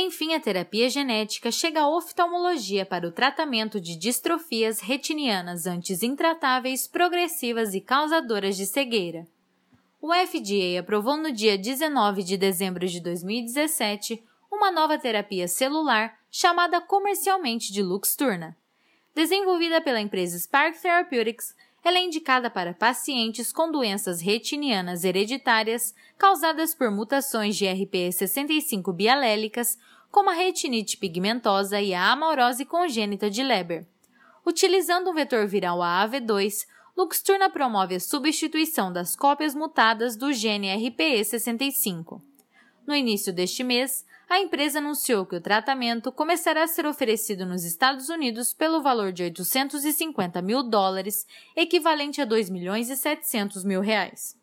Enfim, a terapia genética chega à oftalmologia para o tratamento de distrofias retinianas antes intratáveis, progressivas e causadoras de cegueira. O FDA aprovou no dia 19 de dezembro de 2017 uma nova terapia celular chamada comercialmente de Luxturna. Desenvolvida pela empresa Spark Therapeutics, ela é indicada para pacientes com doenças retinianas hereditárias causadas por mutações de RPE65 bialélicas, como a retinite pigmentosa e a amaurose congênita de Leber. Utilizando um vetor viral AAV2, Luxturna promove a substituição das cópias mutadas do gene RPE65. No início deste mês, a empresa anunciou que o tratamento começará a ser oferecido nos Estados Unidos pelo valor de 850 mil dólares, equivalente a 2 milhões e 700 mil reais.